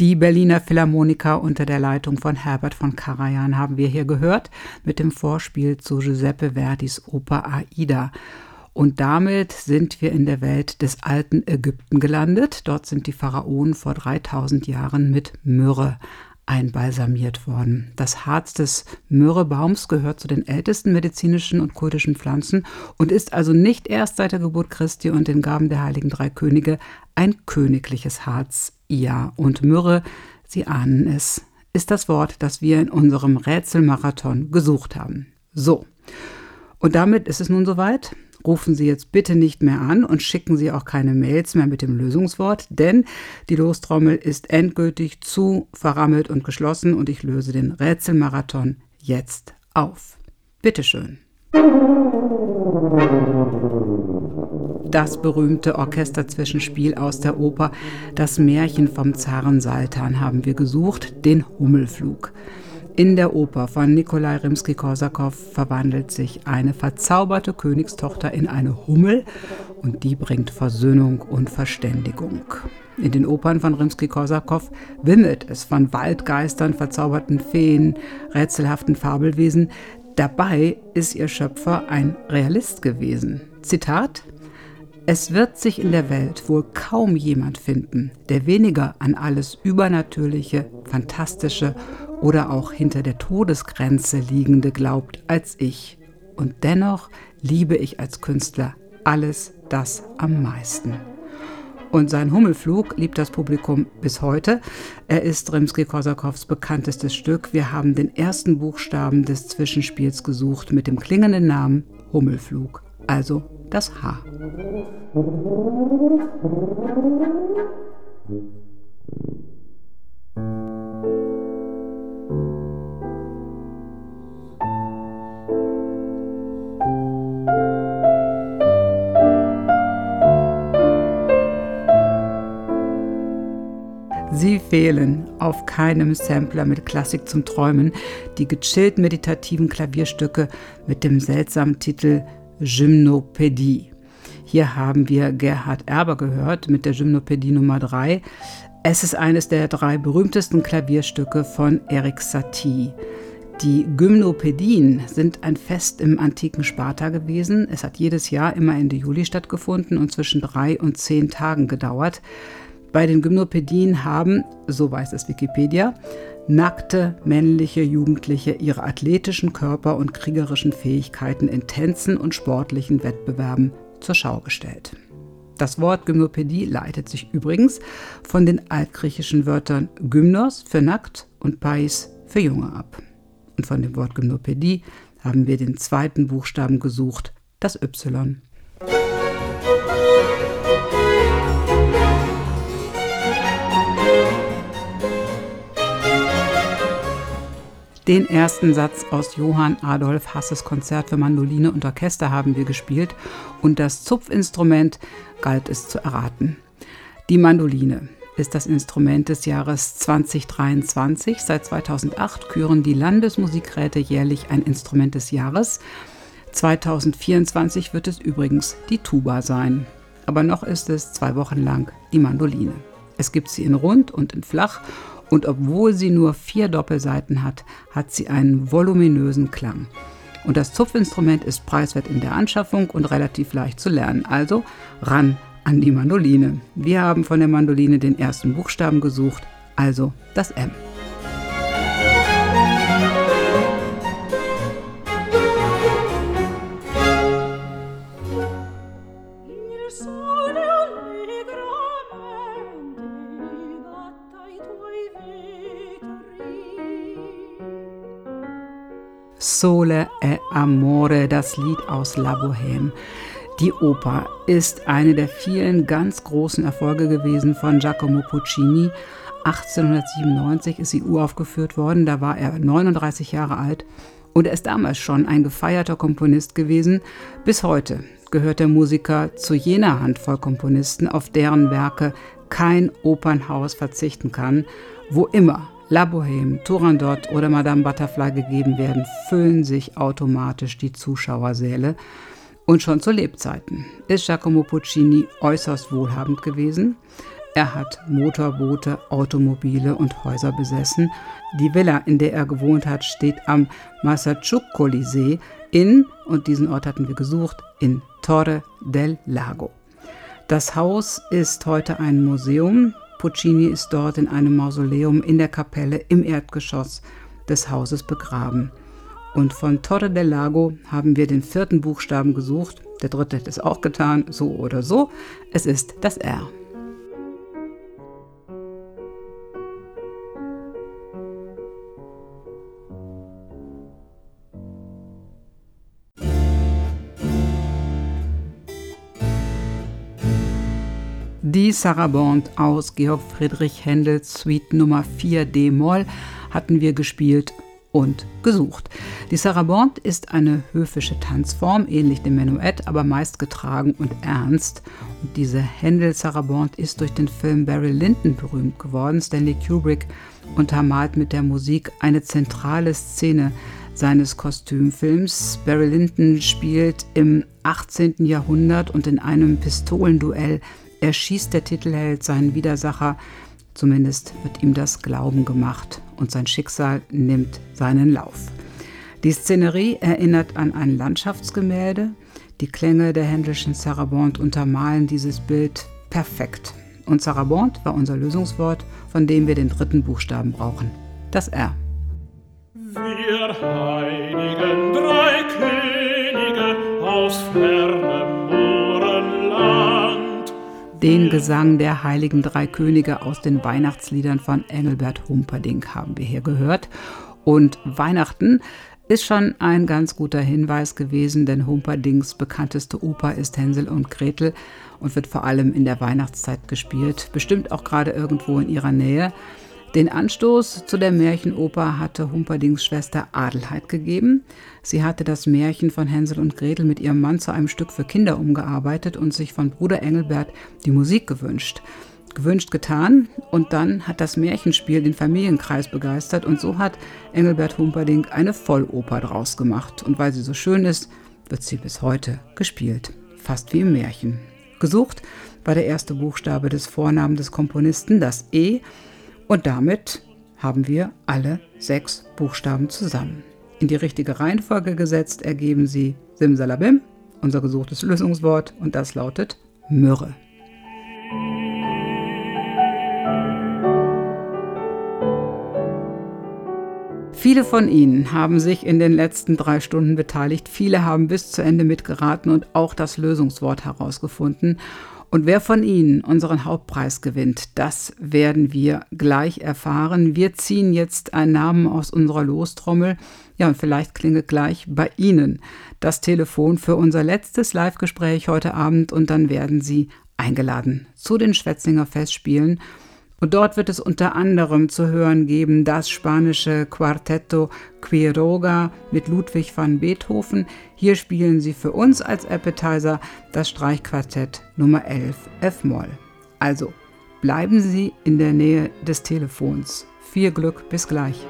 Die Berliner Philharmoniker unter der Leitung von Herbert von Karajan haben wir hier gehört mit dem Vorspiel zu Giuseppe Verdis Oper Aida. Und damit sind wir in der Welt des alten Ägypten gelandet. Dort sind die Pharaonen vor 3000 Jahren mit Myrrhe einbalsamiert worden. Das Harz des Myrrhebaums gehört zu den ältesten medizinischen und kultischen Pflanzen und ist also nicht erst seit der Geburt Christi und den Gaben der heiligen drei Könige ein königliches Harz. Ja, und Myrrhe, Sie ahnen es, ist das Wort, das wir in unserem Rätselmarathon gesucht haben. So. Und damit ist es nun soweit. Rufen Sie jetzt bitte nicht mehr an und schicken Sie auch keine Mails mehr mit dem Lösungswort, denn die Lostrommel ist endgültig zu verrammelt und geschlossen und ich löse den Rätselmarathon jetzt auf. Bitteschön. Das berühmte Orchesterzwischenspiel aus der Oper Das Märchen vom Zaren Saltan haben wir gesucht, den Hummelflug. In der Oper von Nikolai Rimsky-Korsakow verwandelt sich eine verzauberte Königstochter in eine Hummel und die bringt Versöhnung und Verständigung. In den Opern von Rimsky-Korsakow wimmelt es von Waldgeistern, verzauberten Feen, rätselhaften Fabelwesen. Dabei ist ihr Schöpfer ein Realist gewesen. Zitat es wird sich in der Welt wohl kaum jemand finden, der weniger an alles Übernatürliche, Fantastische oder auch hinter der Todesgrenze liegende glaubt als ich. Und dennoch liebe ich als Künstler alles das am meisten. Und sein Hummelflug liebt das Publikum bis heute. Er ist Rimsky-Korsakows bekanntestes Stück. Wir haben den ersten Buchstaben des Zwischenspiels gesucht mit dem klingenden Namen Hummelflug, also das H. Sie fehlen auf keinem Sampler mit Klassik zum Träumen, die gechillt meditativen Klavierstücke mit dem seltsamen Titel Gymnopädie. Hier haben wir Gerhard Erber gehört mit der Gymnopädie Nummer 3. Es ist eines der drei berühmtesten Klavierstücke von Erik Satie. Die Gymnopädien sind ein Fest im antiken Sparta gewesen. Es hat jedes Jahr immer Ende Juli stattgefunden und zwischen drei und zehn Tagen gedauert. Bei den Gymnopädien haben, so weiß es Wikipedia, nackte männliche Jugendliche ihre athletischen Körper und kriegerischen Fähigkeiten in Tänzen und sportlichen Wettbewerben zur Schau gestellt. Das Wort Gymnopädie leitet sich übrigens von den altgriechischen Wörtern Gymnos für nackt und Pais für Junge ab. Und von dem Wort Gymnopädie haben wir den zweiten Buchstaben gesucht, das Y. Den ersten Satz aus Johann Adolf Hasses Konzert für Mandoline und Orchester haben wir gespielt und das Zupfinstrument galt es zu erraten. Die Mandoline ist das Instrument des Jahres 2023. Seit 2008 küren die Landesmusikräte jährlich ein Instrument des Jahres. 2024 wird es übrigens die Tuba sein. Aber noch ist es zwei Wochen lang die Mandoline. Es gibt sie in rund und in flach und obwohl sie nur vier Doppelseiten hat, hat sie einen voluminösen Klang. Und das Zupfinstrument ist preiswert in der Anschaffung und relativ leicht zu lernen. Also ran an die Mandoline. Wir haben von der Mandoline den ersten Buchstaben gesucht, also das M. Sole e Amore, das Lied aus La Bohème. Die Oper ist eine der vielen ganz großen Erfolge gewesen von Giacomo Puccini. 1897 ist sie uraufgeführt worden, da war er 39 Jahre alt und er ist damals schon ein gefeierter Komponist gewesen. Bis heute gehört der Musiker zu jener Handvoll Komponisten, auf deren Werke kein Opernhaus verzichten kann, wo immer La Bohème, Turandot oder Madame Butterfly gegeben werden, füllen sich automatisch die Zuschauersäle. Und schon zu Lebzeiten ist Giacomo Puccini äußerst wohlhabend gewesen. Er hat Motorboote, Automobile und Häuser besessen. Die Villa, in der er gewohnt hat, steht am Massachuccoli-See in, und diesen Ort hatten wir gesucht, in Torre del Lago. Das Haus ist heute ein Museum. Puccini ist dort in einem Mausoleum in der Kapelle im Erdgeschoss des Hauses begraben. Und von Torre del Lago haben wir den vierten Buchstaben gesucht. Der dritte hat es auch getan, so oder so. Es ist das R. Die Sarabande aus Georg Friedrich Händels Suite Nummer 4 D-Moll hatten wir gespielt und gesucht. Die Sarabande ist eine höfische Tanzform, ähnlich dem Menuett, aber meist getragen und ernst. Und diese Händel-Sarabande ist durch den Film Barry Lyndon berühmt geworden. Stanley Kubrick untermalt mit der Musik eine zentrale Szene seines Kostümfilms. Barry Lyndon spielt im 18. Jahrhundert und in einem Pistolenduell erschießt der Titelheld seinen Widersacher, zumindest wird ihm das Glauben gemacht und sein Schicksal nimmt seinen Lauf. Die Szenerie erinnert an ein Landschaftsgemälde. Die Klänge der Händelschen Sarabande untermalen dieses Bild perfekt. Und Sarabande war unser Lösungswort, von dem wir den dritten Buchstaben brauchen. Das R. Wir heiligen den Gesang der heiligen drei Könige aus den Weihnachtsliedern von Engelbert Humperdinck haben wir hier gehört. Und Weihnachten ist schon ein ganz guter Hinweis gewesen, denn Humperdincks bekannteste Oper ist Hänsel und Gretel und wird vor allem in der Weihnachtszeit gespielt, bestimmt auch gerade irgendwo in ihrer Nähe. Den Anstoß zu der Märchenoper hatte Humperdings Schwester Adelheid gegeben. Sie hatte das Märchen von Hänsel und Gretel mit ihrem Mann zu einem Stück für Kinder umgearbeitet und sich von Bruder Engelbert die Musik gewünscht. Gewünscht getan und dann hat das Märchenspiel den Familienkreis begeistert und so hat Engelbert Humperdinck eine Volloper draus gemacht. Und weil sie so schön ist, wird sie bis heute gespielt. Fast wie im Märchen. Gesucht war der erste Buchstabe des Vornamen des Komponisten, das E, und damit haben wir alle sechs Buchstaben zusammen. In die richtige Reihenfolge gesetzt ergeben sie Simsalabim, unser gesuchtes Lösungswort, und das lautet Myrrhe. Viele von Ihnen haben sich in den letzten drei Stunden beteiligt. Viele haben bis zu Ende mitgeraten und auch das Lösungswort herausgefunden. Und wer von Ihnen unseren Hauptpreis gewinnt, das werden wir gleich erfahren. Wir ziehen jetzt einen Namen aus unserer Lostrommel. Ja, und vielleicht klingelt gleich bei Ihnen das Telefon für unser letztes Live-Gespräch heute Abend und dann werden Sie eingeladen zu den Schwetzinger Festspielen. Und dort wird es unter anderem zu hören geben das spanische Quartetto Quiroga mit Ludwig van Beethoven. Hier spielen sie für uns als Appetizer das Streichquartett Nummer 11 F-Moll. Also bleiben Sie in der Nähe des Telefons. Viel Glück, bis gleich.